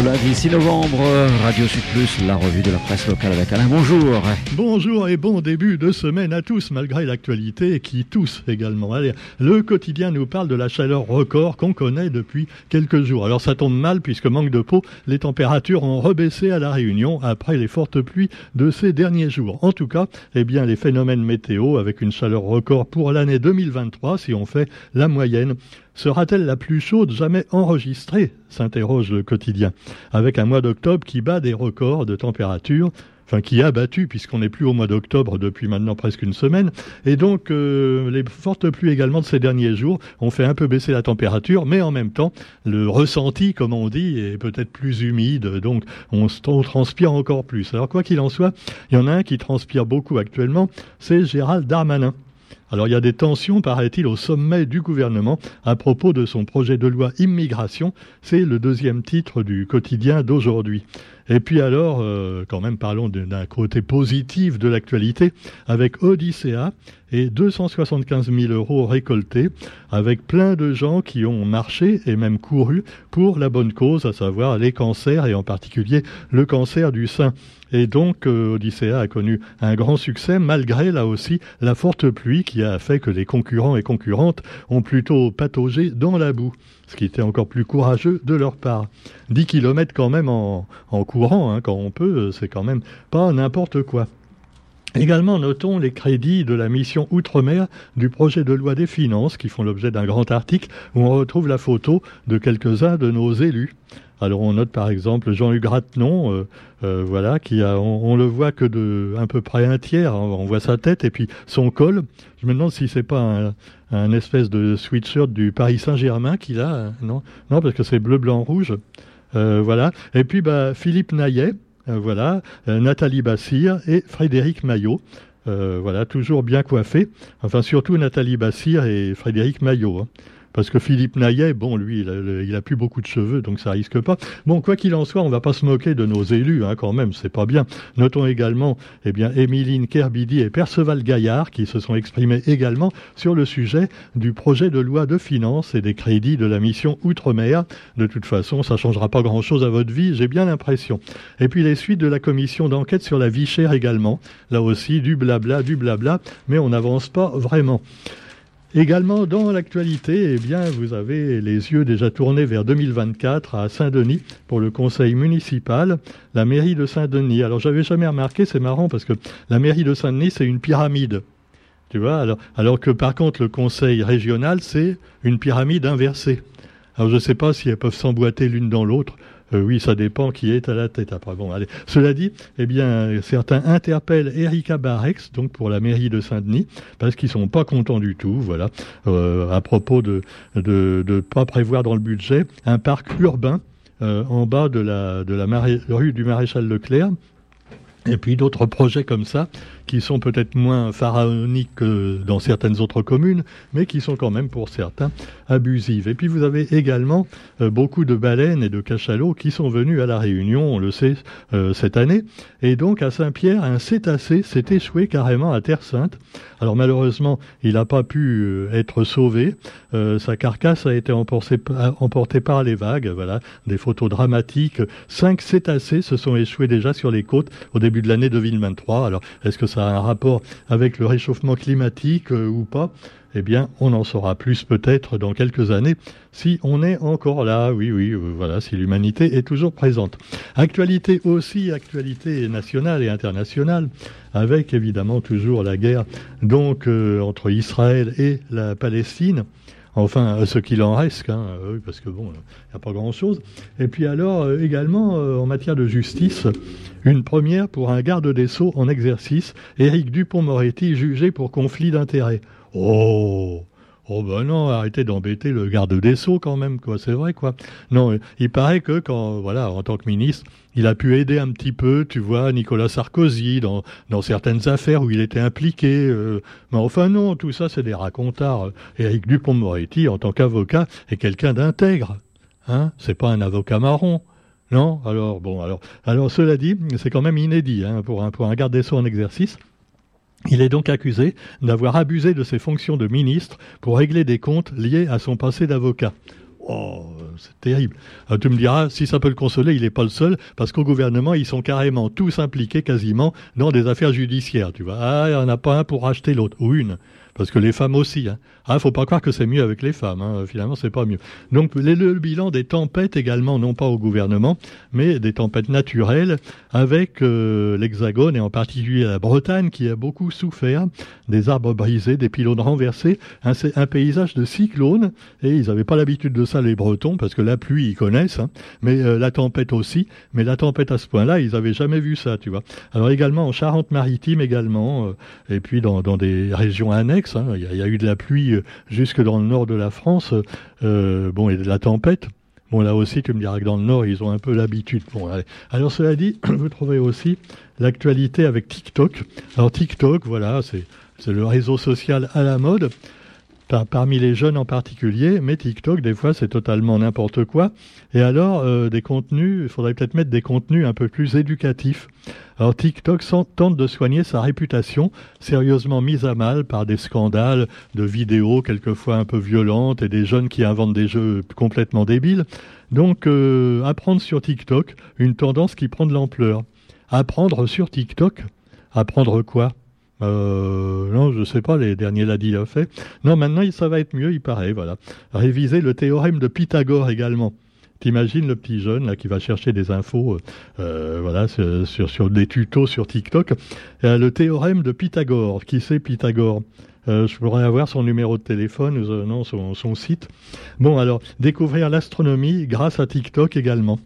lundi 6 novembre, Radio Sud la revue de la presse locale avec Alain. Bonjour. Bonjour et bon début de semaine à tous, malgré l'actualité qui tousse également. Le quotidien nous parle de la chaleur record qu'on connaît depuis quelques jours. Alors ça tombe mal puisque manque de peau, les températures ont rebaissé à la Réunion après les fortes pluies de ces derniers jours. En tout cas, eh bien les phénomènes météo avec une chaleur record pour l'année 2023, si on fait la moyenne, Sera-t-elle la plus chaude jamais enregistrée s'interroge le quotidien, avec un mois d'octobre qui bat des records de température, enfin qui a battu puisqu'on n'est plus au mois d'octobre depuis maintenant presque une semaine, et donc euh, les fortes pluies également de ces derniers jours ont fait un peu baisser la température, mais en même temps le ressenti, comme on dit, est peut-être plus humide, donc on, on transpire encore plus. Alors quoi qu'il en soit, il y en a un qui transpire beaucoup actuellement, c'est Gérald Darmanin. Alors il y a des tensions, paraît-il, au sommet du gouvernement à propos de son projet de loi immigration. C'est le deuxième titre du quotidien d'aujourd'hui. Et puis alors, euh, quand même, parlons d'un côté positif de l'actualité, avec Odyssea et 275 000 euros récoltés, avec plein de gens qui ont marché et même couru pour la bonne cause, à savoir les cancers et en particulier le cancer du sein. Et donc, euh, Odyssea a connu un grand succès malgré, là aussi, la forte pluie qui a fait que les concurrents et concurrentes ont plutôt pataugé dans la boue, ce qui était encore plus courageux de leur part. 10 km quand même en, courant, hein, quand on peut, c'est quand même pas n'importe quoi. Également, notons les crédits de la mission Outre-mer du projet de loi des finances qui font l'objet d'un grand article où on retrouve la photo de quelques-uns de nos élus. Alors on note par exemple Jean-Hugues Ratenon, euh, euh, voilà, qui a, on, le voit que de à peu près un tiers, on voit sa tête et puis son col. Je me demande si c'est pas un, espèce de sweatshirt du Paris Saint-Germain qu'il a, hein, non, non parce que c'est bleu, blanc, rouge, euh, voilà. Et puis bah, Philippe Naillet, voilà, Nathalie Bassir et Frédéric Maillot. voilà, toujours bien coiffés. Enfin, surtout Nathalie Bassir et Frédéric Maillot. Hein. Parce que Philippe Naillet, bon, lui, il a, plus beaucoup de cheveux, donc ça risque pas. Bon, quoi qu'il en soit, on va pas se moquer de nos élus, hein, quand même, c'est pas bien. Notons également, eh bien, Émiline Kerbidi et Perceval Gaillard, qui se sont exprimés également sur le sujet du projet de loi de finances et des crédits de la mission Outre-mer. De toute façon, ça changera pas grand-chose à votre vie, j'ai bien l'impression. Et puis les suites de la commission d'enquête sur la vie chère également. Là aussi, du blabla, du blabla, mais on n'avance pas vraiment. Également dans l'actualité, eh bien, vous avez les yeux déjà tournés vers 2024 à Saint-Denis pour le conseil municipal, la mairie de Saint-Denis. Alors j'avais jamais remarqué, c'est marrant parce que la mairie de Saint-Denis c'est une pyramide. Tu vois, alors, alors que par contre le conseil régional c'est une pyramide inversée. Alors je ne sais pas si elles peuvent s'emboîter l'une dans l'autre. Euh, oui, ça dépend qui est à la tête après. Bon. Cela dit, eh bien, certains interpellent Erika Barex, donc pour la mairie de Saint-Denis, parce qu'ils sont pas contents du tout, voilà, euh, à propos de ne pas prévoir dans le budget un parc urbain euh, en bas de la de la rue du Maréchal Leclerc. Et puis d'autres projets comme ça qui sont peut-être moins pharaoniques que dans certaines autres communes, mais qui sont quand même pour certains abusives. Et puis vous avez également euh, beaucoup de baleines et de cachalots qui sont venus à la Réunion, on le sait, euh, cette année. Et donc à Saint-Pierre, un cétacé s'est échoué carrément à Terre Sainte. Alors malheureusement, il n'a pas pu euh, être sauvé. sa carcasse a été emportée, emportée par les vagues. Voilà, des photos dramatiques. Cinq cétacés se sont échoués déjà sur les côtes au début de l'année 2023. Alors est-ce que ça a un rapport avec le réchauffement climatique euh, ou pas? Eh bien, on en saura plus peut-être dans quelques années si on est encore là. Oui, oui, euh, voilà, si l'humanité est toujours présente. Actualité aussi, actualité nationale et internationale, avec évidemment toujours la guerre donc euh, entre Israël et la Palestine. Enfin, ce qu'il en reste, hein, parce que bon, il n'y a pas grand-chose. Et puis alors, également, en matière de justice, une première pour un garde des Sceaux en exercice, Éric Dupont-Moretti, jugé pour conflit d'intérêts. Oh Oh ben non, arrêtez d'embêter le garde des Sceaux quand même, quoi. C'est vrai, quoi. Non, il paraît que quand, voilà, en tant que ministre, il a pu aider un petit peu, tu vois, Nicolas Sarkozy dans, dans certaines affaires où il était impliqué. Euh. mais enfin non, tout ça c'est des racontards. Éric Dupont-Moretti, en tant qu'avocat, est quelqu'un d'intègre. Hein C'est pas un avocat marron. Non? Alors, bon, alors, alors cela dit, c'est quand même inédit hein, pour, un, pour un garde des Sceaux en exercice. Il est donc accusé d'avoir abusé de ses fonctions de ministre pour régler des comptes liés à son passé d'avocat. Oh, c'est terrible. Euh, tu me diras, si ça peut le consoler, il n'est pas le seul, parce qu'au gouvernement, ils sont carrément tous impliqués quasiment dans des affaires judiciaires. Tu vois, ah, il n'y en a pas un pour racheter l'autre, ou une parce que les femmes aussi. Hein. Ah, faut pas croire que c'est mieux avec les femmes. Hein. Finalement, c'est pas mieux. Donc, le, bilan des tempêtes également, non pas au gouvernement, mais des tempêtes naturelles, avec euh, l'Hexagone et en particulier la Bretagne qui a beaucoup souffert des arbres brisés, des pylônes renversés, un, un paysage de cyclones. Et ils n'avaient pas l'habitude de ça les Bretons, parce que la pluie ils connaissent, hein. mais euh, la tempête aussi. Mais la tempête à ce point-là, ils avaient jamais vu ça, tu vois. Alors également en Charente-Maritime également, euh, et puis dans des régions annexes Hein. Il, y a, eu de la pluie euh, jusque dans le nord de la France, euh, bon, et de la tempête. Bon, là aussi, tu me diras que dans le Nord, ils ont un peu l'habitude. Bon, Alors, cela dit, vous trouvez aussi l'actualité avec TikTok. Alors, TikTok, voilà, c'est le réseau social à la mode parmi les jeunes en particulier, mais TikTok, des fois, c'est totalement n'importe quoi. Et alors, euh, des contenus, il faudrait peut-être mettre des contenus un peu plus éducatifs. Alors, TikTok tente de soigner sa réputation, sérieusement mise à mal par des scandales de vidéos quelquefois un peu violentes et des jeunes qui inventent des jeux complètement débiles. Donc, euh, apprendre sur TikTok, une tendance qui prend de l'ampleur. Apprendre sur TikTok Apprendre quoi? Euh, non, je sais pas, les derniers l'a dit, l'a fait. Non, maintenant, ça va être mieux, il paraît, voilà. Réviser le théorème de Pythagore également. T'imagines le petit jeune là qui va chercher des infos, euh, voilà, sur, des tutos sur TikTok. Euh, le théorème de Pythagore. Qui c'est Pythagore? Euh, je pourrais avoir son numéro de téléphone, non, son site. Bon, alors, découvrir l'astronomie grâce à TikTok également.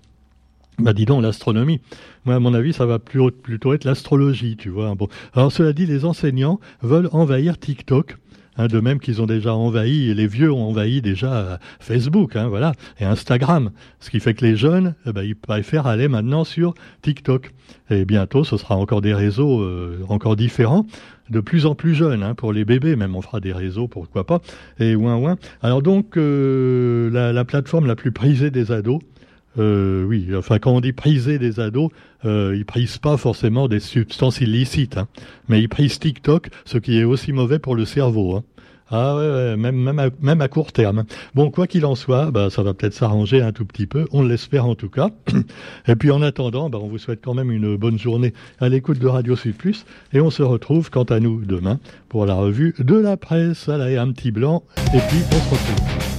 Bah dis donc, l'astronomie. Moi, à mon avis, ça va plutôt être l'astrologie, tu vois. Bon. Alors, cela dit, les enseignants veulent envahir TikTok. Hein, de même qu'ils ont déjà envahi, les vieux ont envahi déjà Facebook, hein, voilà, et Instagram. Ce qui fait que les jeunes, eh ben, ils préfèrent aller maintenant sur TikTok. Et bientôt, ce sera encore des réseaux euh, encore différents, de plus en plus jeunes, hein, pour les bébés, même on fera des réseaux, pourquoi pas, et ouin ouin. Alors donc, euh, la plateforme la plus prisée des ados, euh, oui, enfin quand on dit priser des ados, euh, ils prisent pas forcément des substances illicites, hein, mais ils prisent TikTok, ce qui est aussi mauvais pour le cerveau. Hein. Ah ouais, même, à, même à court terme. Bon, quoi qu'il en soit, bah, ça va peut-être s'arranger un tout petit peu, on l'espère en tout cas. Et puis en attendant, bah, on vous souhaite quand même une bonne journée à l'écoute de Radio Sud Plus, et on se retrouve quant à nous demain pour la revue de la presse. Allez, un petit blanc, et puis on se retrouve.